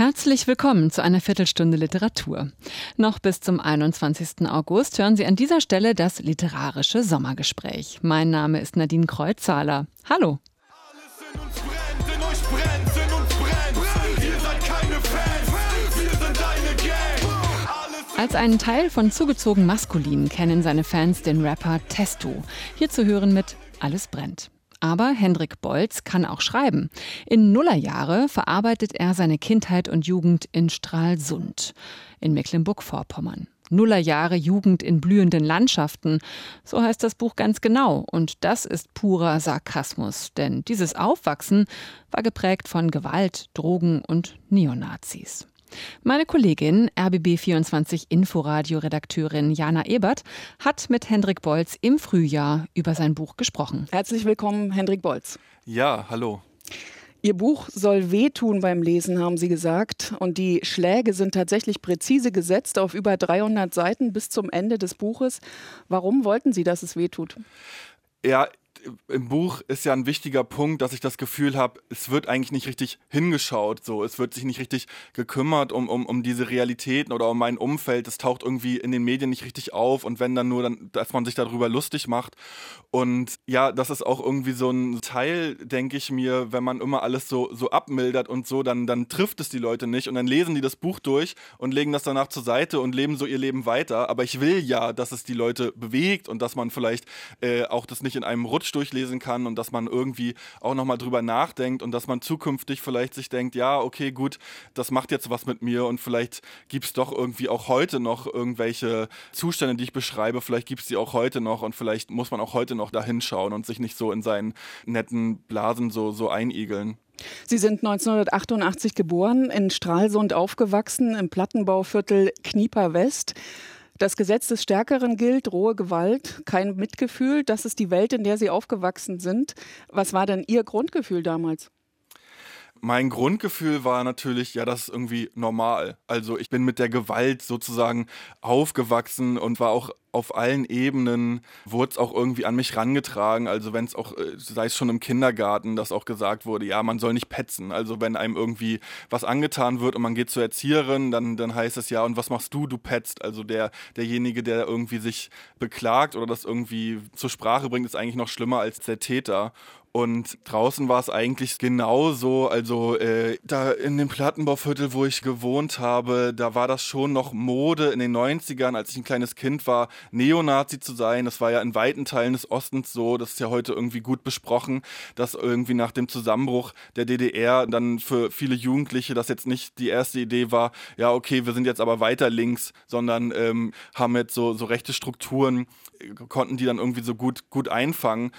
Herzlich willkommen zu einer Viertelstunde Literatur. Noch bis zum 21. August hören Sie an dieser Stelle das literarische Sommergespräch. Mein Name ist Nadine Kreuzzahler. Hallo. Als einen Teil von Zugezogen Maskulin kennen seine Fans den Rapper Testo. Hier zu hören mit Alles brennt. Aber Hendrik Bolz kann auch schreiben. In Nullerjahre verarbeitet er seine Kindheit und Jugend in Stralsund in Mecklenburg-Vorpommern. Nullerjahre Jugend in blühenden Landschaften. So heißt das Buch ganz genau. Und das ist purer Sarkasmus. Denn dieses Aufwachsen war geprägt von Gewalt, Drogen und Neonazis. Meine Kollegin, RBB24 Inforadio-Redakteurin Jana Ebert, hat mit Hendrik Bolz im Frühjahr über sein Buch gesprochen. Herzlich willkommen, Hendrik Bolz. Ja, hallo. Ihr Buch soll wehtun beim Lesen, haben Sie gesagt. Und die Schläge sind tatsächlich präzise gesetzt auf über 300 Seiten bis zum Ende des Buches. Warum wollten Sie, dass es wehtut? Ja, im Buch ist ja ein wichtiger Punkt, dass ich das Gefühl habe, es wird eigentlich nicht richtig hingeschaut, so. Es wird sich nicht richtig gekümmert um, um, um diese Realitäten oder um mein Umfeld. Es taucht irgendwie in den Medien nicht richtig auf und wenn dann nur, dann, dass man sich darüber lustig macht. Und ja, das ist auch irgendwie so ein Teil, denke ich mir, wenn man immer alles so, so abmildert und so, dann, dann trifft es die Leute nicht und dann lesen die das Buch durch und legen das danach zur Seite und leben so ihr Leben weiter. Aber ich will ja, dass es die Leute bewegt und dass man vielleicht äh, auch das nicht in einem Rutsch Coach durchlesen kann und dass man irgendwie auch nochmal drüber nachdenkt und dass man zukünftig vielleicht sich denkt, ja, okay, gut, das macht jetzt was mit mir und vielleicht gibt es doch irgendwie auch heute noch irgendwelche Zustände, die ich beschreibe, vielleicht gibt es die auch heute noch und vielleicht muss man auch heute noch da hinschauen und sich nicht so in seinen netten Blasen so, so einigeln. Sie sind 1988 geboren, in Stralsund aufgewachsen, im Plattenbauviertel Knieper West. Das Gesetz des Stärkeren gilt, rohe Gewalt, kein Mitgefühl. Das ist die Welt, in der Sie aufgewachsen sind. Was war denn Ihr Grundgefühl damals? Mein Grundgefühl war natürlich, ja, das ist irgendwie normal. Also ich bin mit der Gewalt sozusagen aufgewachsen und war auch auf allen Ebenen, wurde es auch irgendwie an mich rangetragen. Also wenn es auch, äh, sei es schon im Kindergarten, dass auch gesagt wurde, ja, man soll nicht petzen. Also wenn einem irgendwie was angetan wird und man geht zur Erzieherin, dann, dann heißt es ja, und was machst du, du petzt. Also der, derjenige, der irgendwie sich beklagt oder das irgendwie zur Sprache bringt, ist eigentlich noch schlimmer als der Täter. Und draußen war es eigentlich genauso. Also äh, da in dem Plattenbauviertel, wo ich gewohnt habe, da war das schon noch Mode in den 90ern, als ich ein kleines Kind war, Neonazi zu sein. Das war ja in weiten Teilen des Ostens so. Das ist ja heute irgendwie gut besprochen, dass irgendwie nach dem Zusammenbruch der DDR dann für viele Jugendliche das jetzt nicht die erste Idee war, ja, okay, wir sind jetzt aber weiter links, sondern ähm, haben jetzt so, so rechte Strukturen, konnten die dann irgendwie so gut, gut einfangen.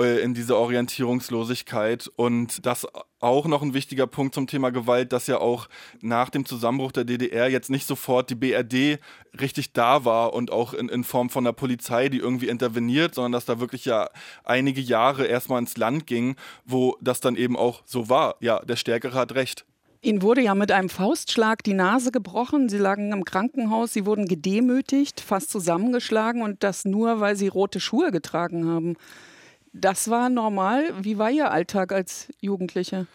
Äh, in diese Orientierungslosigkeit. Und das auch noch ein wichtiger Punkt zum Thema Gewalt, dass ja auch nach dem Zusammenbruch der DDR jetzt nicht sofort die BRD richtig da war und auch in, in Form von der Polizei, die irgendwie interveniert, sondern dass da wirklich ja einige Jahre erstmal ins Land ging, wo das dann eben auch so war. Ja, der Stärkere hat recht. Ihnen wurde ja mit einem Faustschlag die Nase gebrochen. Sie lagen im Krankenhaus, Sie wurden gedemütigt, fast zusammengeschlagen und das nur, weil Sie rote Schuhe getragen haben. Das war normal. Wie war Ihr Alltag als Jugendliche?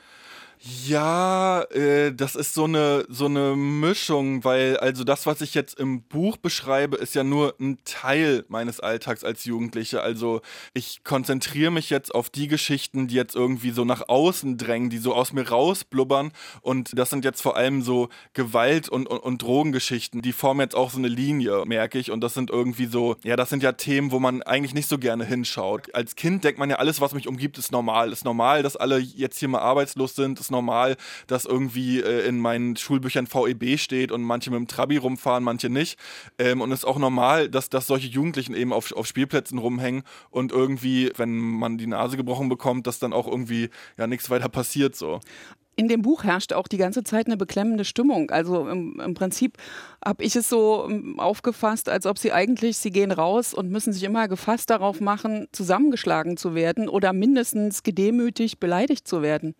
Ja, äh, das ist so eine so eine Mischung, weil also das, was ich jetzt im Buch beschreibe, ist ja nur ein Teil meines Alltags als Jugendliche. Also ich konzentriere mich jetzt auf die Geschichten, die jetzt irgendwie so nach außen drängen, die so aus mir rausblubbern. Und das sind jetzt vor allem so Gewalt und, und, und Drogengeschichten. Die formen jetzt auch so eine Linie, merke ich. Und das sind irgendwie so, ja, das sind ja Themen, wo man eigentlich nicht so gerne hinschaut. Als Kind denkt man ja, alles, was mich umgibt, ist normal. Ist normal, dass alle jetzt hier mal arbeitslos sind. Ist normal, dass irgendwie äh, in meinen Schulbüchern VEB steht und manche mit dem Trabi rumfahren, manche nicht. Ähm, und es ist auch normal, dass, dass solche Jugendlichen eben auf, auf Spielplätzen rumhängen und irgendwie, wenn man die Nase gebrochen bekommt, dass dann auch irgendwie ja nichts weiter passiert so. In dem Buch herrscht auch die ganze Zeit eine beklemmende Stimmung. Also im, im Prinzip habe ich es so ähm, aufgefasst, als ob sie eigentlich, sie gehen raus und müssen sich immer gefasst darauf machen, zusammengeschlagen zu werden oder mindestens gedemütigt, beleidigt zu werden.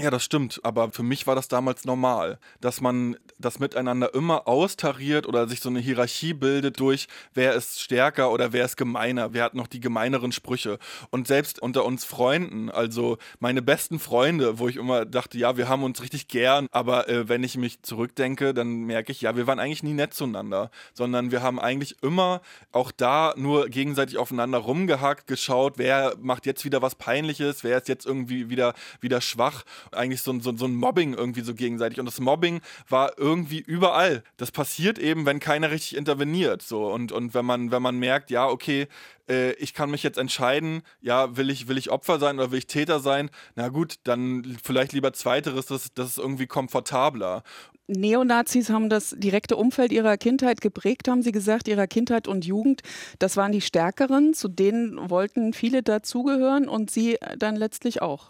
Ja, das stimmt. Aber für mich war das damals normal, dass man das Miteinander immer austariert oder sich so eine Hierarchie bildet durch, wer ist stärker oder wer ist gemeiner, wer hat noch die gemeineren Sprüche. Und selbst unter uns Freunden, also meine besten Freunde, wo ich immer dachte, ja, wir haben uns richtig gern, aber äh, wenn ich mich zurückdenke, dann merke ich, ja, wir waren eigentlich nie nett zueinander, sondern wir haben eigentlich immer auch da nur gegenseitig aufeinander rumgehackt, geschaut, wer macht jetzt wieder was Peinliches, wer ist jetzt irgendwie wieder, wieder schwach. Eigentlich so, so, so ein Mobbing irgendwie so gegenseitig. Und das Mobbing war irgendwie überall. Das passiert eben, wenn keiner richtig interveniert. So. Und, und wenn man, wenn man merkt, ja, okay, äh, ich kann mich jetzt entscheiden, ja, will ich, will ich Opfer sein oder will ich Täter sein? Na gut, dann vielleicht lieber zweiteres, das, das ist irgendwie komfortabler. Neonazis haben das direkte Umfeld ihrer Kindheit geprägt, haben sie gesagt, ihrer Kindheit und Jugend. Das waren die Stärkeren, zu denen wollten viele dazugehören und sie dann letztlich auch.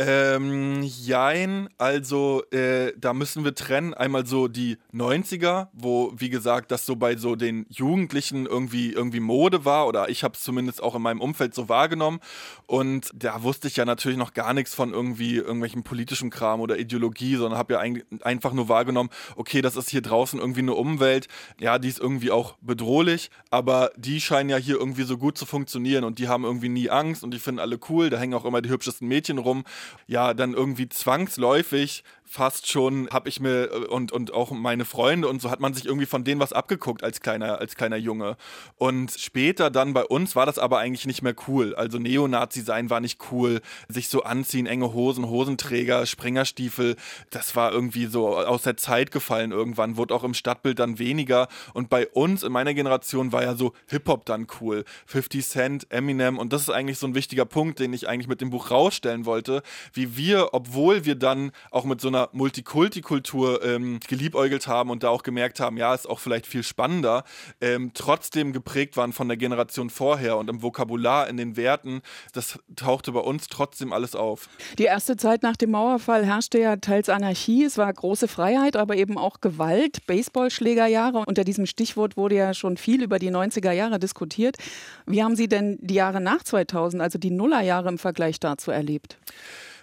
Ähm, jein, also äh, da müssen wir trennen. Einmal so die 90er, wo, wie gesagt, das so bei so den Jugendlichen irgendwie, irgendwie Mode war oder ich habe es zumindest auch in meinem Umfeld so wahrgenommen. Und da wusste ich ja natürlich noch gar nichts von irgendwie irgendwelchen politischen Kram oder Ideologie, sondern habe ja ein, einfach nur wahrgenommen, okay, das ist hier draußen irgendwie eine Umwelt, ja, die ist irgendwie auch bedrohlich, aber die scheinen ja hier irgendwie so gut zu funktionieren und die haben irgendwie nie Angst und die finden alle cool, da hängen auch immer die hübschesten Mädchen rum ja dann irgendwie zwangsläufig fast schon habe ich mir äh, und, und auch meine Freunde und so hat man sich irgendwie von denen was abgeguckt als kleiner, als kleiner Junge. Und später dann bei uns war das aber eigentlich nicht mehr cool. Also Neonazi sein war nicht cool. Sich so anziehen, enge Hosen, Hosenträger, Springerstiefel, das war irgendwie so aus der Zeit gefallen irgendwann, wurde auch im Stadtbild dann weniger. Und bei uns in meiner Generation war ja so Hip-Hop dann cool. 50 Cent, Eminem und das ist eigentlich so ein wichtiger Punkt, den ich eigentlich mit dem Buch rausstellen wollte, wie wir, obwohl wir dann auch mit so einer Multikulti-Kultur ähm, geliebäugelt haben und da auch gemerkt haben, ja, ist auch vielleicht viel spannender, ähm, trotzdem geprägt waren von der Generation vorher und im Vokabular, in den Werten, das tauchte bei uns trotzdem alles auf. Die erste Zeit nach dem Mauerfall herrschte ja teils Anarchie, es war große Freiheit, aber eben auch Gewalt, Baseballschlägerjahre. Unter diesem Stichwort wurde ja schon viel über die 90er Jahre diskutiert. Wie haben Sie denn die Jahre nach 2000, also die Nullerjahre im Vergleich dazu erlebt?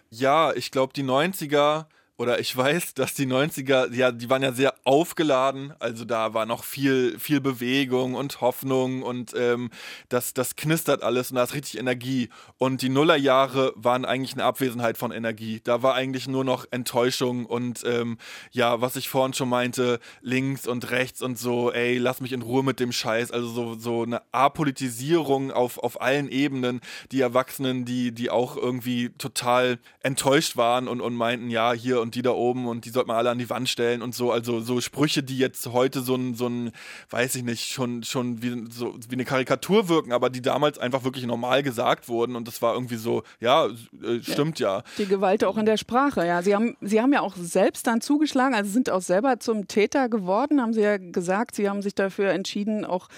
Ja, ich glaube, die 90er oder ich weiß, dass die 90er, ja, die waren ja sehr aufgeladen, also da war noch viel, viel Bewegung und Hoffnung und ähm, das, das knistert alles und da ist richtig Energie. Und die Nullerjahre waren eigentlich eine Abwesenheit von Energie. Da war eigentlich nur noch Enttäuschung und ähm, ja, was ich vorhin schon meinte, links und rechts und so, ey, lass mich in Ruhe mit dem Scheiß. Also so, so eine Apolitisierung auf, auf allen Ebenen. Die Erwachsenen, die, die auch irgendwie total enttäuscht waren und, und meinten, ja, hier und die da oben und die sollte man alle an die Wand stellen und so. Also so Sprüche, die jetzt heute so ein, so ein weiß ich nicht, schon, schon wie, so, wie eine Karikatur wirken, aber die damals einfach wirklich normal gesagt wurden und das war irgendwie so, ja, äh, stimmt ja. ja. Die Gewalt auch in der Sprache, ja. Sie haben, Sie haben ja auch selbst dann zugeschlagen, also sind auch selber zum Täter geworden, haben Sie ja gesagt. Sie haben sich dafür entschieden, auch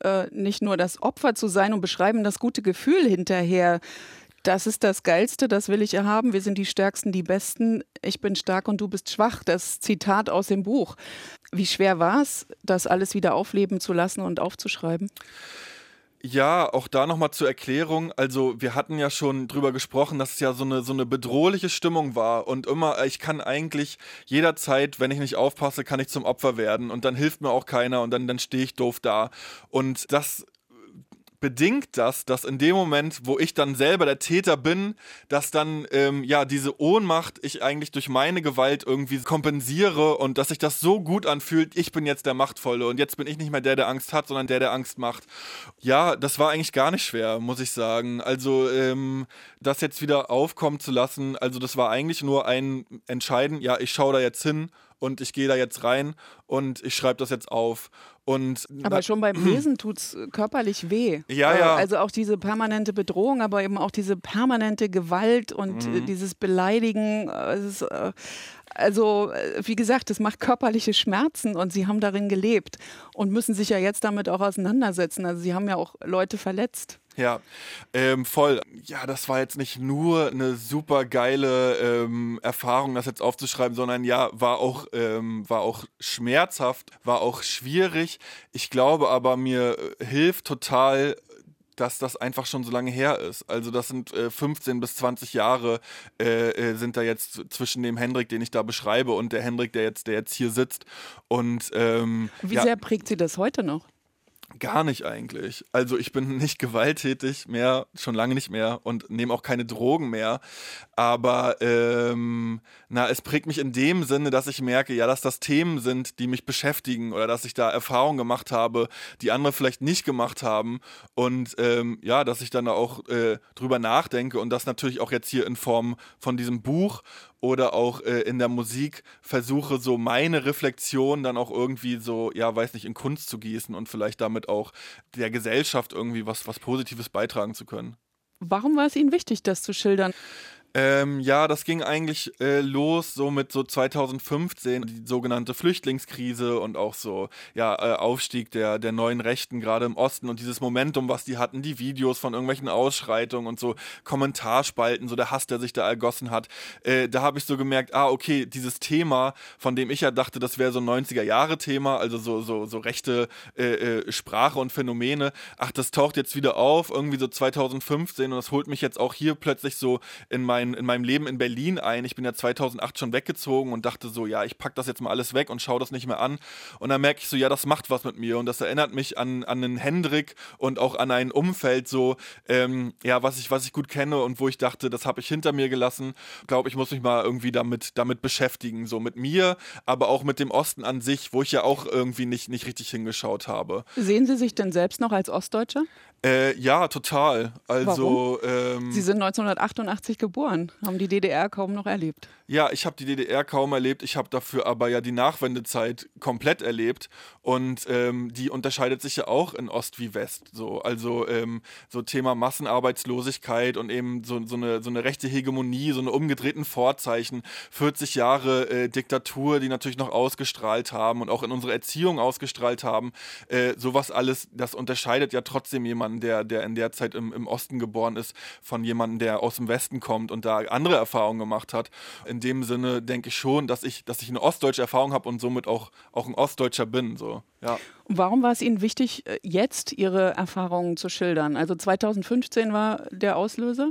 äh, nicht nur das Opfer zu sein und beschreiben das gute Gefühl hinterher das ist das Geilste, das will ich haben. Wir sind die Stärksten, die Besten. Ich bin stark und du bist schwach. Das Zitat aus dem Buch. Wie schwer war es, das alles wieder aufleben zu lassen und aufzuschreiben? Ja, auch da nochmal zur Erklärung. Also, wir hatten ja schon drüber gesprochen, dass es ja so eine, so eine bedrohliche Stimmung war. Und immer, ich kann eigentlich jederzeit, wenn ich nicht aufpasse, kann ich zum Opfer werden. Und dann hilft mir auch keiner und dann, dann stehe ich doof da. Und das bedingt das, dass in dem Moment, wo ich dann selber der Täter bin, dass dann ähm, ja diese Ohnmacht ich eigentlich durch meine Gewalt irgendwie kompensiere und dass sich das so gut anfühlt, ich bin jetzt der Machtvolle und jetzt bin ich nicht mehr der, der Angst hat, sondern der, der Angst macht. Ja, das war eigentlich gar nicht schwer, muss ich sagen. Also ähm, das jetzt wieder aufkommen zu lassen, also das war eigentlich nur ein Entscheiden, ja, ich schaue da jetzt hin und ich gehe da jetzt rein und ich schreibe das jetzt auf. Und aber schon beim Lesen tut es körperlich weh. Ja, äh, ja. Also auch diese permanente Bedrohung, aber eben auch diese permanente Gewalt und mhm. dieses Beleidigen. Ist, äh, also, äh, wie gesagt, es macht körperliche Schmerzen und sie haben darin gelebt und müssen sich ja jetzt damit auch auseinandersetzen. Also, sie haben ja auch Leute verletzt. Ja, ähm, voll. Ja, das war jetzt nicht nur eine super geile ähm, Erfahrung, das jetzt aufzuschreiben, sondern ja, war auch, ähm, war auch schmerzhaft, war auch schwierig. Ich glaube aber, mir hilft total dass das einfach schon so lange her ist. Also das sind äh, 15 bis 20 Jahre äh, äh, sind da jetzt zwischen dem Hendrik, den ich da beschreibe, und der Hendrik, der jetzt, der jetzt hier sitzt. Und ähm, wie ja, sehr prägt sie das heute noch? Gar nicht eigentlich. Also ich bin nicht gewalttätig mehr, schon lange nicht mehr und nehme auch keine Drogen mehr. Aber ähm, na, es prägt mich in dem Sinne, dass ich merke, ja, dass das Themen sind, die mich beschäftigen oder dass ich da Erfahrungen gemacht habe, die andere vielleicht nicht gemacht haben. Und ähm, ja, dass ich dann auch äh, drüber nachdenke und das natürlich auch jetzt hier in Form von diesem Buch oder auch äh, in der Musik versuche, so meine Reflexion dann auch irgendwie so, ja, weiß nicht, in Kunst zu gießen und vielleicht damit auch der Gesellschaft irgendwie was, was Positives beitragen zu können. Warum war es Ihnen wichtig, das zu schildern? Ähm, ja, das ging eigentlich äh, los so mit so 2015, die sogenannte Flüchtlingskrise und auch so, ja, äh, Aufstieg der, der neuen Rechten gerade im Osten und dieses Momentum, was die hatten, die Videos von irgendwelchen Ausschreitungen und so Kommentarspalten, so der Hass, der sich da ergossen hat. Äh, da habe ich so gemerkt, ah, okay, dieses Thema, von dem ich ja dachte, das wäre so ein 90er-Jahre-Thema, also so, so, so rechte äh, äh, Sprache und Phänomene, ach, das taucht jetzt wieder auf, irgendwie so 2015 und das holt mich jetzt auch hier plötzlich so in mein mein, in meinem Leben in Berlin ein. Ich bin ja 2008 schon weggezogen und dachte so, ja, ich packe das jetzt mal alles weg und schaue das nicht mehr an. Und dann merke ich so, ja, das macht was mit mir und das erinnert mich an, an einen Hendrik und auch an ein Umfeld so, ähm, ja, was ich, was ich gut kenne und wo ich dachte, das habe ich hinter mir gelassen. Ich glaube, ich muss mich mal irgendwie damit, damit beschäftigen, so mit mir, aber auch mit dem Osten an sich, wo ich ja auch irgendwie nicht, nicht richtig hingeschaut habe. Sehen Sie sich denn selbst noch als Ostdeutscher? Äh, ja, total. Also ähm, Sie sind 1988 geboren, haben die DDR kaum noch erlebt. Ja, ich habe die DDR kaum erlebt. Ich habe dafür aber ja die Nachwendezeit komplett erlebt und ähm, die unterscheidet sich ja auch in Ost wie West. So, also ähm, so Thema Massenarbeitslosigkeit und eben so, so, eine, so eine rechte Hegemonie, so eine umgedrehten Vorzeichen, 40 Jahre äh, Diktatur, die natürlich noch ausgestrahlt haben und auch in unsere Erziehung ausgestrahlt haben. Äh, sowas alles, das unterscheidet ja trotzdem jemanden jemanden, der, der in der Zeit im, im Osten geboren ist, von jemandem, der aus dem Westen kommt und da andere Erfahrungen gemacht hat. In dem Sinne denke ich schon, dass ich, dass ich eine ostdeutsche Erfahrung habe und somit auch, auch ein Ostdeutscher bin. So. Ja. Warum war es Ihnen wichtig, äh, jetzt Ihre Erfahrungen zu schildern? Also 2015 war der Auslöser?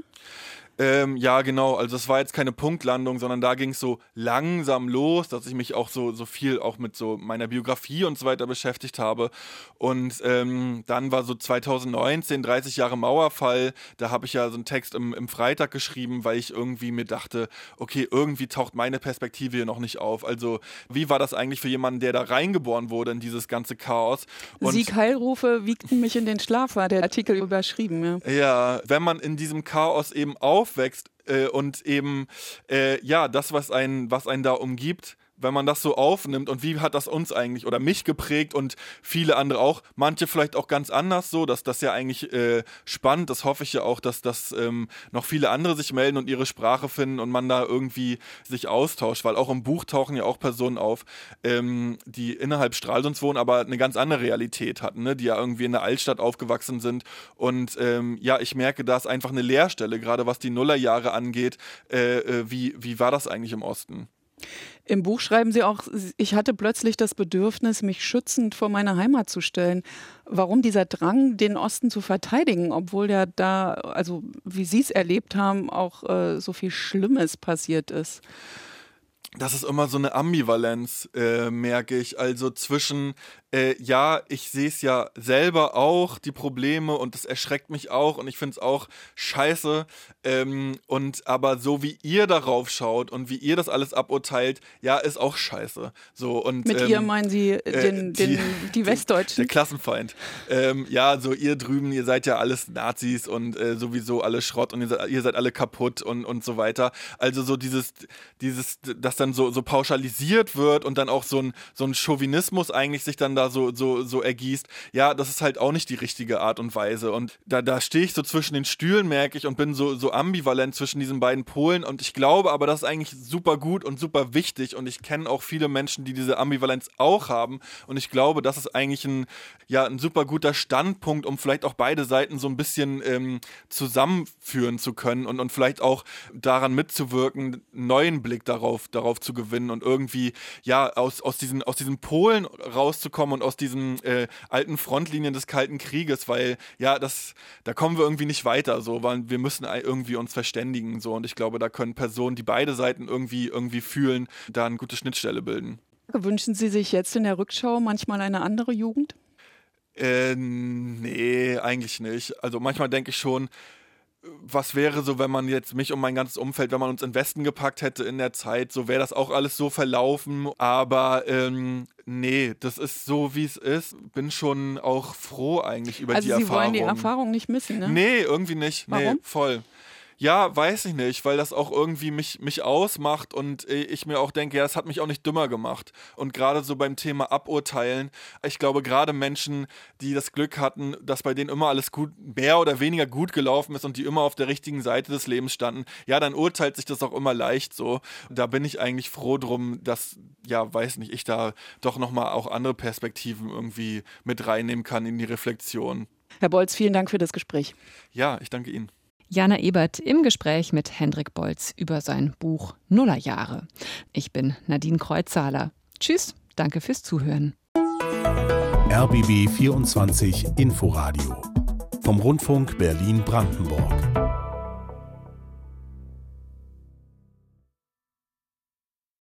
Ähm, ja, genau. Also es war jetzt keine Punktlandung, sondern da ging es so langsam los, dass ich mich auch so, so viel auch mit so meiner Biografie und so weiter beschäftigt habe. Und ähm, dann war so 2019, 30 Jahre Mauerfall, da habe ich ja so einen Text im, im Freitag geschrieben, weil ich irgendwie mir dachte, okay, irgendwie taucht meine Perspektive hier noch nicht auf. Also wie war das eigentlich für jemanden, der da reingeboren wurde in dieses ganze Chaos? Und Sieg Heilrufe wiegten mich in den Schlaf, war der Artikel überschrieben. Ja, ja wenn man in diesem Chaos eben auch aufwächst äh, und eben äh, ja das, was einen, was einen da umgibt, wenn man das so aufnimmt und wie hat das uns eigentlich oder mich geprägt und viele andere auch, manche vielleicht auch ganz anders so, dass das ja eigentlich äh, spannend, das hoffe ich ja auch, dass das ähm, noch viele andere sich melden und ihre Sprache finden und man da irgendwie sich austauscht, weil auch im Buch tauchen ja auch Personen auf, ähm, die innerhalb Stralsunds wohnen, aber eine ganz andere Realität hatten, ne? die ja irgendwie in der Altstadt aufgewachsen sind und ähm, ja, ich merke, da ist einfach eine Leerstelle, gerade was die Nullerjahre angeht, äh, äh, wie, wie war das eigentlich im Osten? Im Buch schreiben Sie auch, ich hatte plötzlich das Bedürfnis, mich schützend vor meine Heimat zu stellen. Warum dieser Drang, den Osten zu verteidigen, obwohl ja da, also wie Sie es erlebt haben, auch äh, so viel Schlimmes passiert ist? Das ist immer so eine Ambivalenz, äh, merke ich. Also zwischen, äh, ja, ich sehe es ja selber auch, die Probleme, und das erschreckt mich auch und ich finde es auch scheiße. Ähm, und aber so wie ihr darauf schaut und wie ihr das alles aburteilt, ja, ist auch scheiße. So, und, Mit ähm, ihr meinen Sie äh, den, den, die, die Westdeutschen? Der Klassenfeind. Ähm, ja, so ihr drüben, ihr seid ja alles Nazis und äh, sowieso alle Schrott und ihr seid, ihr seid alle kaputt und, und so weiter. Also so dieses, dieses, dass dann so, so pauschalisiert wird und dann auch so ein, so ein Chauvinismus eigentlich sich dann da so, so, so ergießt, ja, das ist halt auch nicht die richtige Art und Weise. Und da, da stehe ich so zwischen den Stühlen, merke ich, und bin so, so ambivalent zwischen diesen beiden Polen. Und ich glaube aber, das ist eigentlich super gut und super wichtig. Und ich kenne auch viele Menschen, die diese Ambivalenz auch haben. Und ich glaube, das ist eigentlich ein, ja, ein super guter Standpunkt, um vielleicht auch beide Seiten so ein bisschen ähm, zusammenführen zu können und, und vielleicht auch daran mitzuwirken, einen neuen Blick darauf, darauf zu gewinnen und irgendwie, ja, aus, aus, diesen, aus diesen Polen rauszukommen und aus diesen äh, alten Frontlinien des Kalten Krieges, weil ja, das, da kommen wir irgendwie nicht weiter, so, weil wir müssen irgendwie uns verständigen, so. Und ich glaube, da können Personen, die beide Seiten irgendwie, irgendwie fühlen, da eine gute Schnittstelle bilden. Wünschen Sie sich jetzt in der Rückschau manchmal eine andere Jugend? Äh, nee, eigentlich nicht. Also manchmal denke ich schon, was wäre so, wenn man jetzt mich und mein ganzes Umfeld, wenn man uns in Westen gepackt hätte in der Zeit, so wäre das auch alles so verlaufen. Aber ähm, nee, das ist so, wie es ist. Bin schon auch froh eigentlich über also die Sie Erfahrung. Also Sie wollen die Erfahrung nicht missen, ne? Nee, irgendwie nicht. Warum? Nee, voll. Ja, weiß ich nicht, weil das auch irgendwie mich, mich ausmacht und ich mir auch denke, ja, es hat mich auch nicht dümmer gemacht. Und gerade so beim Thema Aburteilen, ich glaube, gerade Menschen, die das Glück hatten, dass bei denen immer alles gut, mehr oder weniger gut gelaufen ist und die immer auf der richtigen Seite des Lebens standen, ja, dann urteilt sich das auch immer leicht so. Da bin ich eigentlich froh drum, dass, ja, weiß nicht, ich da doch nochmal auch andere Perspektiven irgendwie mit reinnehmen kann in die Reflexion. Herr Bolz, vielen Dank für das Gespräch. Ja, ich danke Ihnen. Jana Ebert im Gespräch mit Hendrik Bolz über sein Buch Nullerjahre. Ich bin Nadine Kreuzzahler. Tschüss, danke fürs Zuhören. RBB 24 Inforadio vom Rundfunk Berlin-Brandenburg.